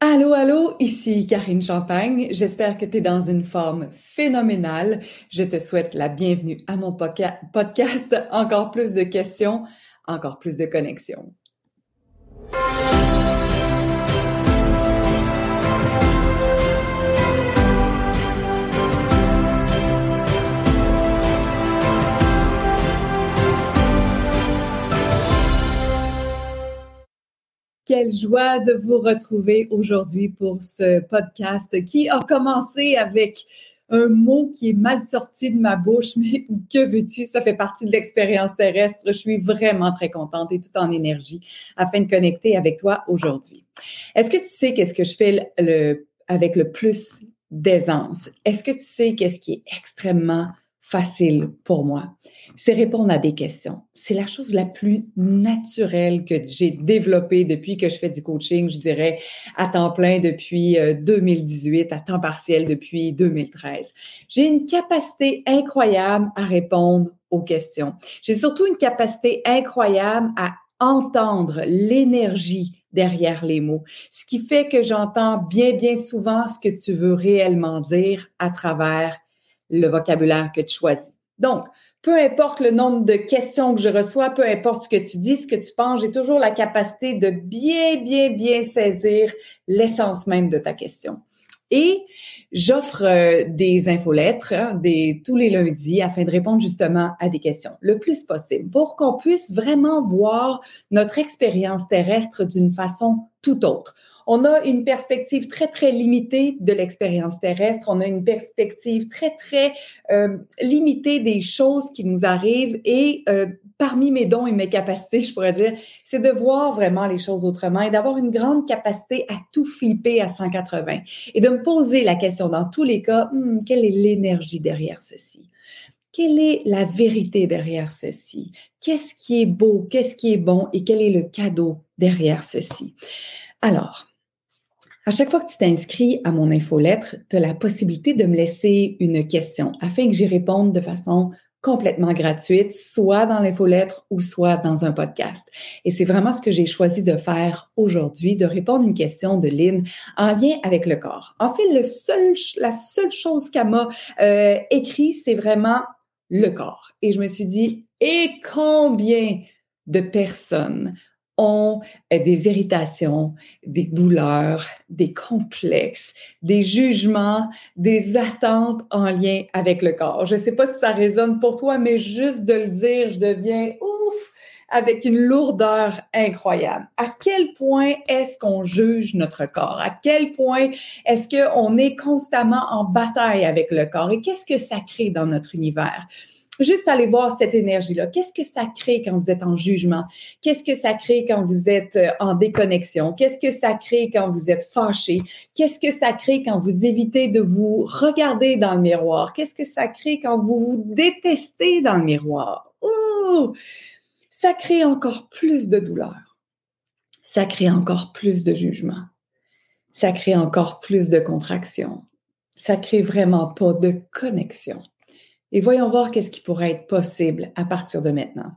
Allô, allô, ici Karine Champagne. J'espère que tu es dans une forme phénoménale. Je te souhaite la bienvenue à mon podcast. Encore plus de questions, encore plus de connexions. Quelle joie de vous retrouver aujourd'hui pour ce podcast qui a commencé avec un mot qui est mal sorti de ma bouche, mais que veux-tu, ça fait partie de l'expérience terrestre. Je suis vraiment très contente et tout en énergie afin de connecter avec toi aujourd'hui. Est-ce que tu sais qu'est-ce que je fais le, avec le plus d'aisance? Est-ce que tu sais qu'est-ce qui est extrêmement facile pour moi, c'est répondre à des questions. C'est la chose la plus naturelle que j'ai développée depuis que je fais du coaching, je dirais, à temps plein depuis 2018, euh, à temps partiel depuis 2013. J'ai une capacité incroyable à répondre aux questions. J'ai surtout une capacité incroyable à entendre l'énergie derrière les mots, ce qui fait que j'entends bien, bien souvent ce que tu veux réellement dire à travers le vocabulaire que tu choisis. Donc, peu importe le nombre de questions que je reçois, peu importe ce que tu dis, ce que tu penses, j'ai toujours la capacité de bien, bien, bien saisir l'essence même de ta question. Et j'offre euh, des infolettres hein, tous les lundis afin de répondre justement à des questions le plus possible pour qu'on puisse vraiment voir notre expérience terrestre d'une façon tout autre on a une perspective très, très limitée de l'expérience terrestre. On a une perspective très, très euh, limitée des choses qui nous arrivent. Et euh, parmi mes dons et mes capacités, je pourrais dire, c'est de voir vraiment les choses autrement et d'avoir une grande capacité à tout flipper à 180 et de me poser la question dans tous les cas, hmm, quelle est l'énergie derrière ceci? Quelle est la vérité derrière ceci? Qu'est-ce qui est beau? Qu'est-ce qui est bon? Et quel est le cadeau derrière ceci? Alors, à chaque fois que tu t'inscris à mon infolettre, tu as la possibilité de me laisser une question afin que j'y réponde de façon complètement gratuite, soit dans l'infolettre ou soit dans un podcast. Et c'est vraiment ce que j'ai choisi de faire aujourd'hui, de répondre à une question de Lynn en lien avec le corps. En fait, seul, la seule chose qu'elle m'a euh, écrit, c'est vraiment le corps. Et je me suis dit, et combien de personnes ont euh, des irritations, des douleurs, des complexes, des jugements, des attentes en lien avec le corps. Je ne sais pas si ça résonne pour toi, mais juste de le dire, je deviens ouf avec une lourdeur incroyable. À quel point est-ce qu'on juge notre corps? À quel point est-ce qu'on est constamment en bataille avec le corps? Et qu'est-ce que ça crée dans notre univers? Juste aller voir cette énergie-là. Qu'est-ce que ça crée quand vous êtes en jugement? Qu'est-ce que ça crée quand vous êtes euh, en déconnexion? Qu'est-ce que ça crée quand vous êtes fâché? Qu'est-ce que ça crée quand vous évitez de vous regarder dans le miroir? Qu'est-ce que ça crée quand vous vous détestez dans le miroir? Ouh! Ça crée encore plus de douleur. Ça crée encore plus de jugement. Ça crée encore plus de contraction. Ça crée vraiment pas de connexion et voyons voir qu'est-ce qui pourrait être possible à partir de maintenant.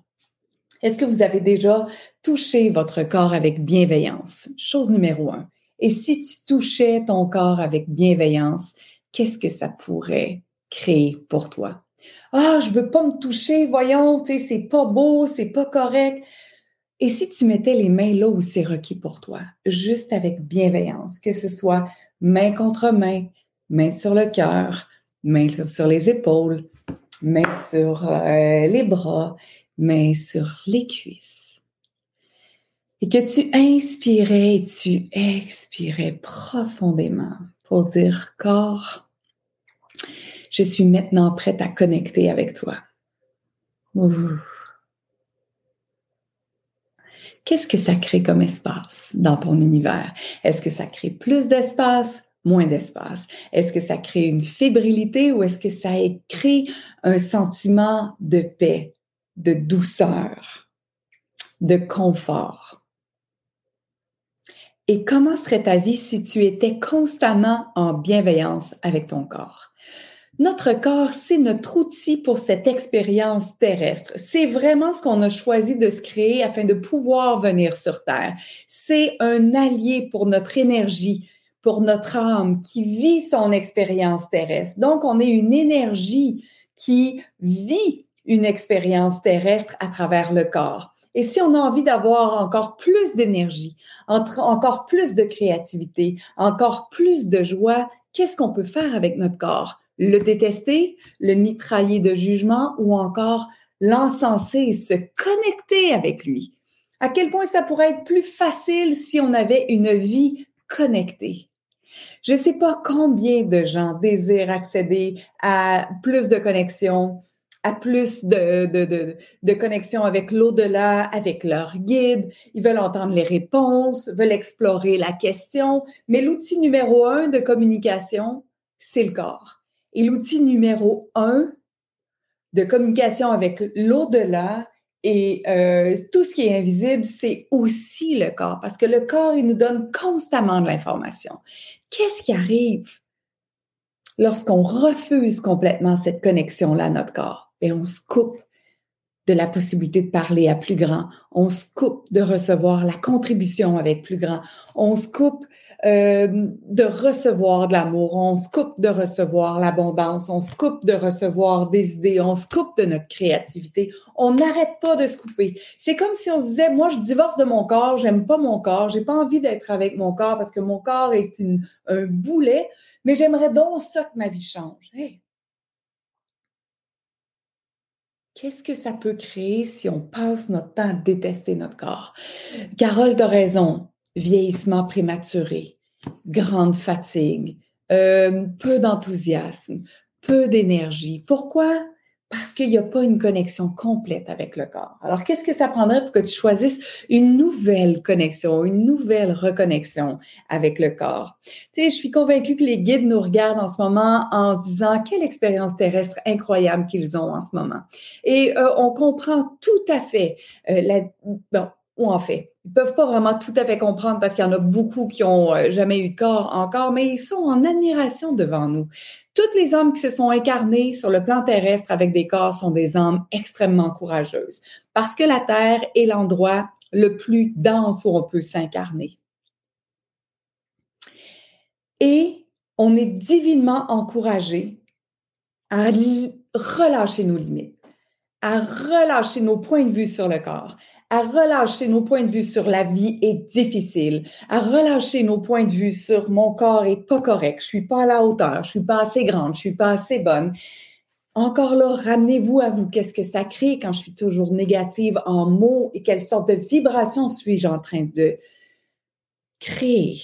Est-ce que vous avez déjà touché votre corps avec bienveillance? Chose numéro un. Et si tu touchais ton corps avec bienveillance, qu'est-ce que ça pourrait créer pour toi? Ah, je veux pas me toucher, voyons, tu sais, c'est pas beau, c'est pas correct. Et si tu mettais les mains là où c'est requis pour toi, juste avec bienveillance, que ce soit main contre main, main sur le cœur, main sur les épaules, main sur euh, les bras, main sur les cuisses. Et que tu inspirais et tu expirais profondément pour dire corps, je suis maintenant prête à connecter avec toi. Qu'est-ce que ça crée comme espace dans ton univers? Est-ce que ça crée plus d'espace, moins d'espace? Est-ce que ça crée une fébrilité ou est-ce que ça crée un sentiment de paix, de douceur, de confort? Et comment serait ta vie si tu étais constamment en bienveillance avec ton corps? Notre corps, c'est notre outil pour cette expérience terrestre. C'est vraiment ce qu'on a choisi de se créer afin de pouvoir venir sur Terre. C'est un allié pour notre énergie, pour notre âme qui vit son expérience terrestre. Donc, on est une énergie qui vit une expérience terrestre à travers le corps. Et si on a envie d'avoir encore plus d'énergie, encore plus de créativité, encore plus de joie, qu'est-ce qu'on peut faire avec notre corps? Le détester, le mitrailler de jugement ou encore l'encenser et se connecter avec lui. À quel point ça pourrait être plus facile si on avait une vie connectée. Je ne sais pas combien de gens désirent accéder à plus de connexion, à plus de, de, de, de connexion avec l'au-delà, avec leur guide. Ils veulent entendre les réponses, veulent explorer la question. Mais l'outil numéro un de communication, c'est le corps. Et l'outil numéro un de communication avec l'au-delà et euh, tout ce qui est invisible, c'est aussi le corps, parce que le corps, il nous donne constamment de l'information. Qu'est-ce qui arrive lorsqu'on refuse complètement cette connexion-là à notre corps? et on se coupe de la possibilité de parler à plus grand. On se coupe de recevoir la contribution avec plus grand. On se coupe euh, de recevoir de l'amour. On se coupe de recevoir l'abondance. On se coupe de recevoir des idées. On se coupe de notre créativité. On n'arrête pas de se couper. C'est comme si on se disait, moi, je divorce de mon corps. J'aime pas mon corps. J'ai pas envie d'être avec mon corps parce que mon corps est une, un boulet. Mais j'aimerais donc ça que ma vie change. Qu'est-ce que ça peut créer si on passe notre temps à détester notre corps? Carole de raison. Vieillissement prématuré, grande fatigue, euh, peu d'enthousiasme, peu d'énergie. Pourquoi? parce qu'il n'y a pas une connexion complète avec le corps. Alors, qu'est-ce que ça prendrait pour que tu choisisses une nouvelle connexion, une nouvelle reconnexion avec le corps? Tu sais, je suis convaincue que les guides nous regardent en ce moment en se disant quelle expérience terrestre incroyable qu'ils ont en ce moment. Et euh, on comprend tout à fait euh, la, bon, ou en fait, ils peuvent pas vraiment tout à fait comprendre parce qu'il y en a beaucoup qui ont euh, jamais eu de corps encore, mais ils sont en admiration devant nous. Toutes les âmes qui se sont incarnées sur le plan terrestre avec des corps sont des âmes extrêmement courageuses parce que la Terre est l'endroit le plus dense où on peut s'incarner. Et on est divinement encouragé à relâcher nos limites, à relâcher nos points de vue sur le corps, à relâcher nos points de vue sur la vie est difficile, à relâcher nos points de vue sur mon corps est pas correct, je suis pas à la hauteur, je suis pas assez grande, je suis pas assez bonne. Encore là, ramenez-vous à vous. Qu'est-ce que ça crée quand je suis toujours négative en mots et quelle sorte de vibration suis-je en train de créer?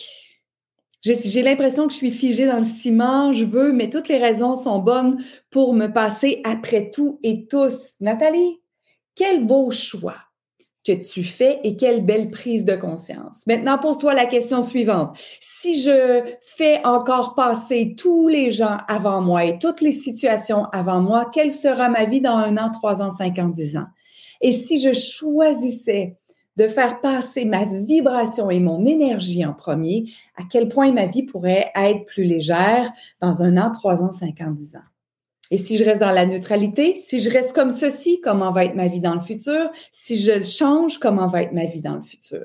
J'ai l'impression que je suis figée dans le ciment, je veux, mais toutes les raisons sont bonnes pour me passer après tout et tous. Nathalie, quel beau choix que tu fais et quelle belle prise de conscience. Maintenant, pose-toi la question suivante. Si je fais encore passer tous les gens avant moi et toutes les situations avant moi, quelle sera ma vie dans un an, trois ans, cinq ans, dix ans? Et si je choisissais de faire passer ma vibration et mon énergie en premier, à quel point ma vie pourrait être plus légère dans un an, trois ans, cinq ans, dix ans? Et si je reste dans la neutralité, si je reste comme ceci, comment va être ma vie dans le futur? Si je change, comment va être ma vie dans le futur?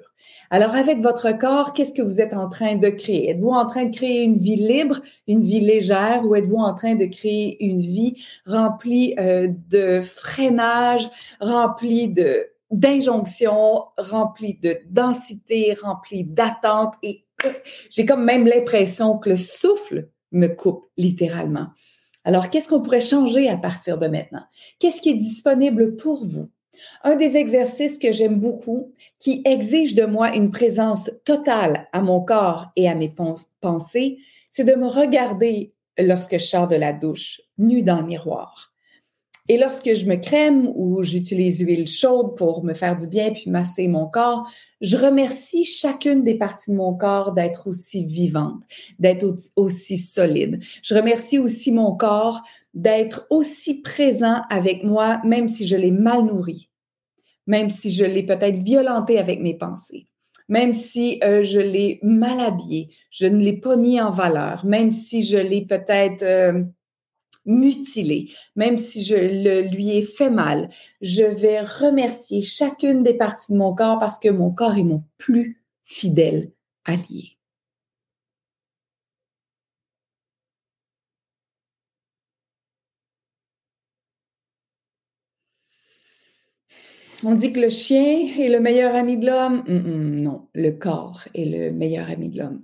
Alors, avec votre corps, qu'est-ce que vous êtes en train de créer? Êtes-vous en train de créer une vie libre, une vie légère, ou êtes-vous en train de créer une vie remplie euh, de freinage, remplie de d'injonctions, remplie de densité, remplie d'attente et j'ai comme même l'impression que le souffle me coupe littéralement. Alors, qu'est-ce qu'on pourrait changer à partir de maintenant? Qu'est-ce qui est disponible pour vous? Un des exercices que j'aime beaucoup, qui exige de moi une présence totale à mon corps et à mes pensées, c'est de me regarder lorsque je sors de la douche, nue dans le miroir. Et lorsque je me crème ou j'utilise l'huile chaude pour me faire du bien puis masser mon corps, je remercie chacune des parties de mon corps d'être aussi vivante, d'être aussi solide. Je remercie aussi mon corps d'être aussi présent avec moi, même si je l'ai mal nourri, même si je l'ai peut-être violenté avec mes pensées, même si euh, je l'ai mal habillé, je ne l'ai pas mis en valeur, même si je l'ai peut-être... Euh, mutilé, même si je le, lui ai fait mal, je vais remercier chacune des parties de mon corps parce que mon corps est mon plus fidèle allié. On dit que le chien est le meilleur ami de l'homme. non, le corps est le meilleur ami de l'homme.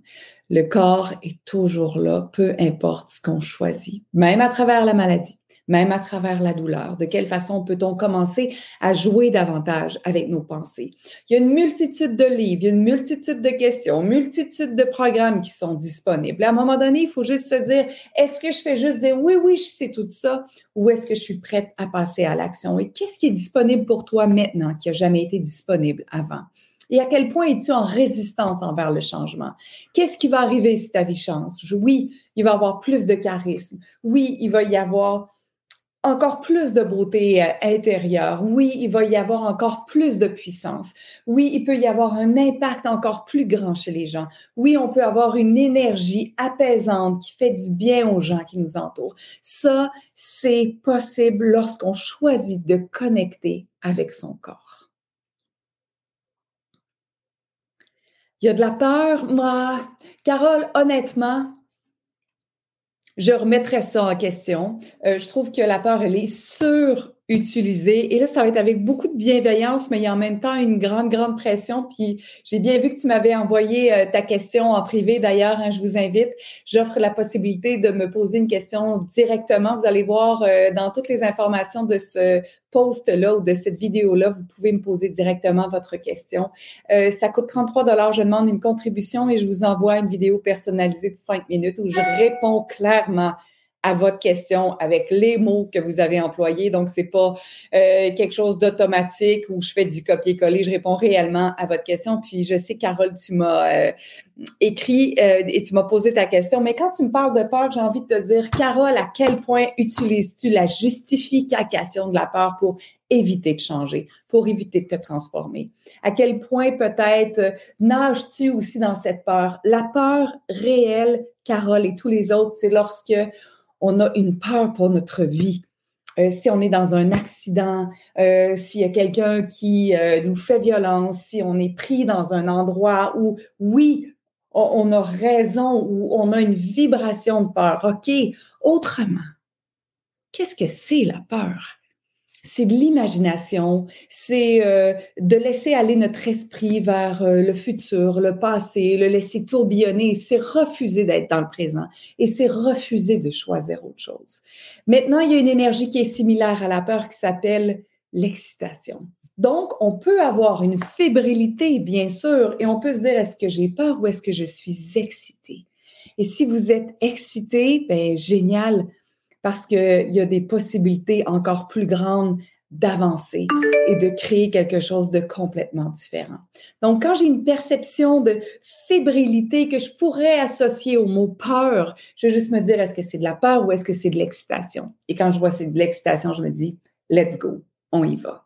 Le corps est toujours là, peu importe ce qu'on choisit, même à travers la maladie même à travers la douleur? De quelle façon peut-on commencer à jouer davantage avec nos pensées? Il y a une multitude de livres, il y a une multitude de questions, multitude de programmes qui sont disponibles. À un moment donné, il faut juste se dire, est-ce que je fais juste dire oui, oui, je sais tout ça ou est-ce que je suis prête à passer à l'action? Et qu'est-ce qui est disponible pour toi maintenant qui n'a jamais été disponible avant? Et à quel point es-tu en résistance envers le changement? Qu'est-ce qui va arriver si ta vie change? Oui, il va y avoir plus de charisme. Oui, il va y avoir encore plus de beauté euh, intérieure. Oui, il va y avoir encore plus de puissance. Oui, il peut y avoir un impact encore plus grand chez les gens. Oui, on peut avoir une énergie apaisante qui fait du bien aux gens qui nous entourent. Ça, c'est possible lorsqu'on choisit de connecter avec son corps. Il y a de la peur, moi. Carole, honnêtement, je remettrai ça en question. Euh, je trouve que la peur, elle est surutilisée. Et là, ça va être avec beaucoup de bienveillance, mais il y a en même temps une grande, grande pression. Puis j'ai bien vu que tu m'avais envoyé euh, ta question en privé. D'ailleurs, hein, je vous invite. J'offre la possibilité de me poser une question directement. Vous allez voir euh, dans toutes les informations de ce post-là ou de cette vidéo-là, vous pouvez me poser directement votre question. Euh, ça coûte 33 dollars. Je demande une contribution et je vous envoie une vidéo personnalisée de 5 minutes où je réponds clairement à votre question avec les mots que vous avez employés. Donc, c'est pas euh, quelque chose d'automatique où je fais du copier-coller. Je réponds réellement à votre question. Puis, je sais, Carole, tu m'as euh, écrit euh, et tu m'as posé ta question. Mais quand tu me parles de peur, j'ai envie de te dire, Carole, à quel point utilises-tu la justification de la peur pour éviter de changer, pour éviter de te transformer? À quel point peut-être nages-tu aussi dans cette peur? La peur réelle, Carole et tous les autres, c'est lorsque on a une peur pour notre vie. Euh, si on est dans un accident, euh, s'il y a quelqu'un qui euh, nous fait violence, si on est pris dans un endroit où, oui, on, a raison, où on a une vibration de peur. OK, autrement, qu'est-ce que c'est la peur? C'est de l'imagination, c'est euh, de laisser aller notre esprit vers euh, le futur, le passé, le laisser tourbillonner, c'est refuser d'être dans le présent et c'est refuser de choisir autre chose. Maintenant, il y a une énergie qui est similaire à la peur qui s'appelle l'excitation. Donc, on peut avoir une fébrilité, bien sûr, et on peut se dire, est-ce que j'ai peur ou est-ce que je suis excité? Et si vous êtes excité, ben génial, parce qu'il y a des possibilités encore plus grandes d'avancer et de créer quelque chose de complètement différent. Donc, quand j'ai une perception de fébrilité que je pourrais associer au mot peur, je vais juste me dire, est-ce que c'est de la peur ou est-ce que c'est de l'excitation? Et quand je vois c'est de l'excitation, je me dis, let's go, on y va.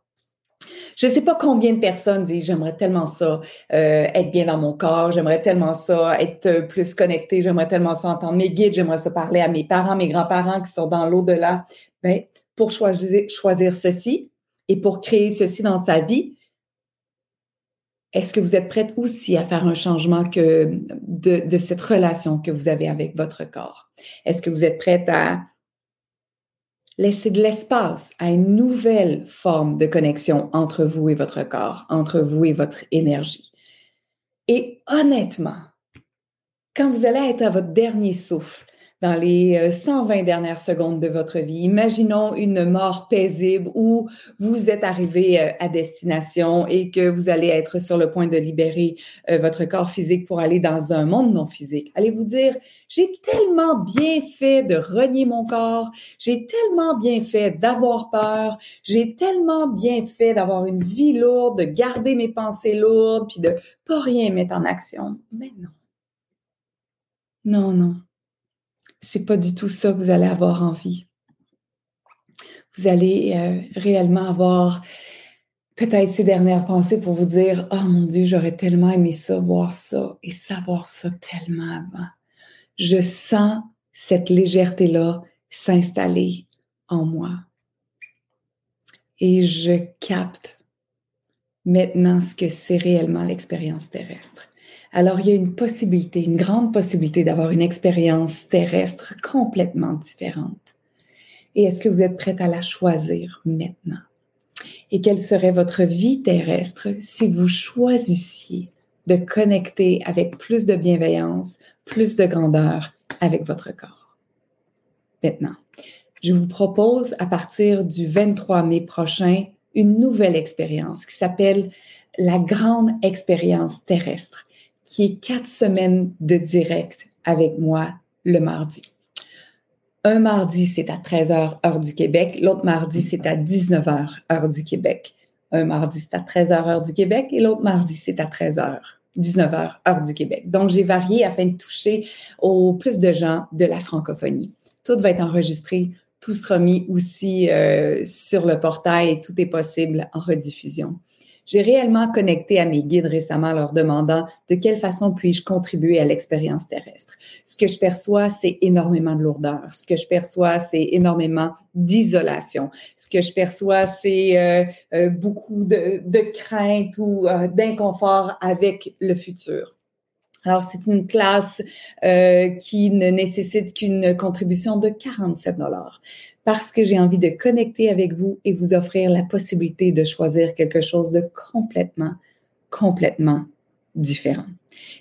Je ne sais pas combien de personnes disent j'aimerais tellement ça euh, être bien dans mon corps, j'aimerais tellement ça être euh, plus connecté, j'aimerais tellement ça entendre mes guides, j'aimerais ça parler à mes parents, mes grands-parents qui sont dans l'au-delà. Ben, pour choisir, choisir ceci et pour créer ceci dans sa vie, est-ce que vous êtes prête aussi à faire un changement que de, de cette relation que vous avez avec votre corps? Est-ce que vous êtes prête à laisser de l'espace à une nouvelle forme de connexion entre vous et votre corps, entre vous et votre énergie. Et honnêtement, quand vous allez être à votre dernier souffle, dans les 120 euh, dernières secondes de votre vie. Imaginons une mort paisible où vous êtes arrivé euh, à destination et que vous allez être sur le point de libérer euh, votre corps physique pour aller dans un monde non physique. Allez vous dire, j'ai tellement bien fait de renier mon corps, j'ai tellement bien fait d'avoir peur, j'ai tellement bien fait d'avoir une vie lourde, de garder mes pensées lourdes, puis de pas rien mettre en action. Mais non. Non, non c'est pas du tout ça que vous allez avoir envie. Vous allez euh, réellement avoir peut-être ces dernières pensées pour vous dire Oh mon Dieu, j'aurais tellement aimé ça, voir ça et savoir ça tellement avant. Je sens cette légèreté-là s'installer en moi. Et je capte maintenant ce que c'est réellement l'expérience terrestre. Alors, il y a une possibilité, une grande possibilité d'avoir une expérience terrestre complètement différente. Et est-ce que vous êtes prête à la choisir maintenant? Et quelle serait votre vie terrestre si vous choisissiez de connecter avec plus de bienveillance, plus de grandeur avec votre corps? Maintenant, je vous propose à partir du 23 mai prochain une nouvelle expérience qui s'appelle la grande expérience terrestre, qui est quatre semaines de direct avec moi le mardi. Un mardi, c'est à 13h heure du Québec. L'autre mardi, c'est à 19h heure du Québec. Un mardi, c'est à 13h heure du Québec et l'autre mardi, c'est à 13h 19h heure du Québec. Donc, j'ai varié afin de toucher au plus de gens de la francophonie. Tout va être enregistré, tout sera mis aussi euh, sur le portail et tout est possible en rediffusion. J'ai réellement connecté à mes guides récemment leur demandant de quelle façon puis-je contribuer à l'expérience terrestre. Ce que je perçois, c'est énormément de lourdeur. Ce que je perçois, c'est énormément d'isolation. Ce que je perçois, c'est euh, euh, beaucoup de, de crainte ou euh, d'inconfort avec le futur. Alors, c'est une classe euh, qui ne nécessite qu'une contribution de 47 dollars parce que j'ai envie de connecter avec vous et vous offrir la possibilité de choisir quelque chose de complètement, complètement différent.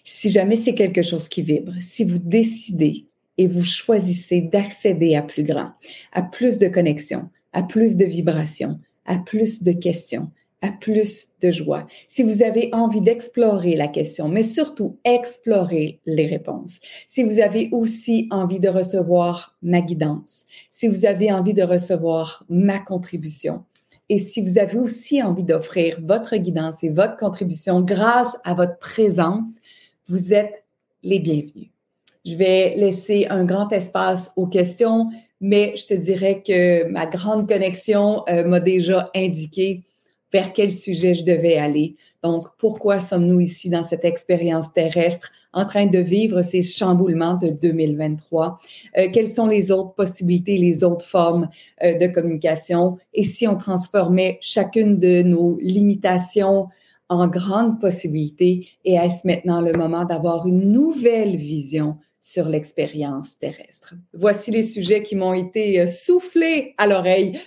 Si jamais c'est quelque chose qui vibre, si vous décidez et vous choisissez d'accéder à plus grand, à plus de connexion, à plus de vibrations, à plus de questions, à plus de joie. Si vous avez envie d'explorer la question, mais surtout explorer les réponses. Si vous avez aussi envie de recevoir ma guidance, si vous avez envie de recevoir ma contribution, et si vous avez aussi envie d'offrir votre guidance et votre contribution grâce à votre présence, vous êtes les bienvenus. Je vais laisser un grand espace aux questions, mais je te dirais que ma grande connexion euh, m'a déjà indiqué vers quel sujet je devais aller. Donc, pourquoi sommes-nous ici dans cette expérience terrestre en train de vivre ces chamboulements de 2023? Euh, quelles sont les autres possibilités, les autres formes euh, de communication? Et si on transformait chacune de nos limitations en grandes possibilités, et est-ce maintenant le moment d'avoir une nouvelle vision sur l'expérience terrestre? Voici les sujets qui m'ont été euh, soufflés à l'oreille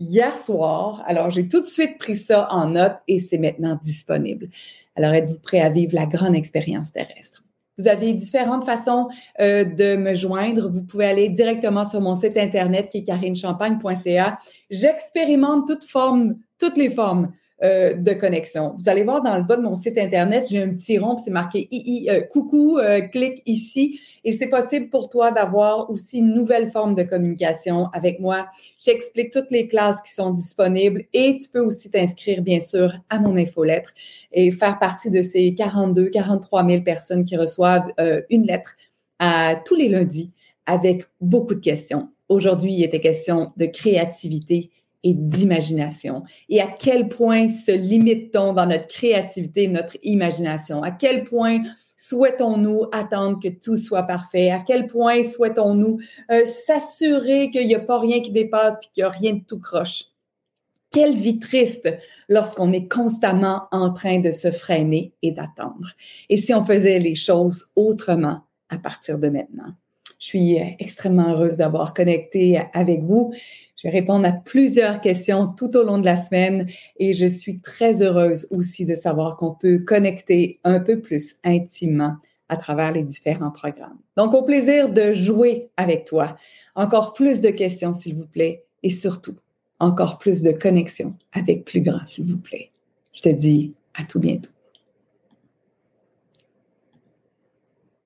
hier soir. Alors, j'ai tout de suite pris ça en note et c'est maintenant disponible. Alors, êtes-vous prêt à vivre la grande expérience terrestre? Vous avez différentes façons euh, de me joindre. Vous pouvez aller directement sur mon site internet qui est carinechampagne.ca. J'expérimente toutes formes, toutes les formes euh, de connexion. Vous allez voir dans le bas de mon site internet, j'ai un petit rond, c'est marqué II, euh, coucou, euh, clique ici, et c'est possible pour toi d'avoir aussi une nouvelle forme de communication avec moi. J'explique toutes les classes qui sont disponibles et tu peux aussi t'inscrire bien sûr à mon infolettre et faire partie de ces 42, 43 000 personnes qui reçoivent une lettre tous les lundis avec beaucoup de questions. Aujourd'hui, il était question de créativité et d'imagination. Et à quel point se limite-t-on dans notre créativité, notre imagination? À quel point souhaitons-nous attendre que tout soit parfait? À quel point souhaitons-nous euh, s'assurer qu'il n'y a pas rien qui dépasse et qu'il n'y a rien de tout croche? Quelle vie triste lorsqu'on est constamment en train de se freiner et d'attendre. Et si on faisait les choses autrement à partir de maintenant? Je suis euh, extrêmement heureuse d'avoir connecté avec vous. Je vais répondre à plusieurs questions tout au long de la semaine et je suis très heureuse aussi de savoir qu'on peut connecter un peu plus intimement à travers les différents programmes. Donc, au plaisir de jouer avec toi. Encore plus de questions, s'il vous plaît, et surtout, encore plus de connexions avec plus grand, s'il vous plaît. Je te dis à tout bientôt.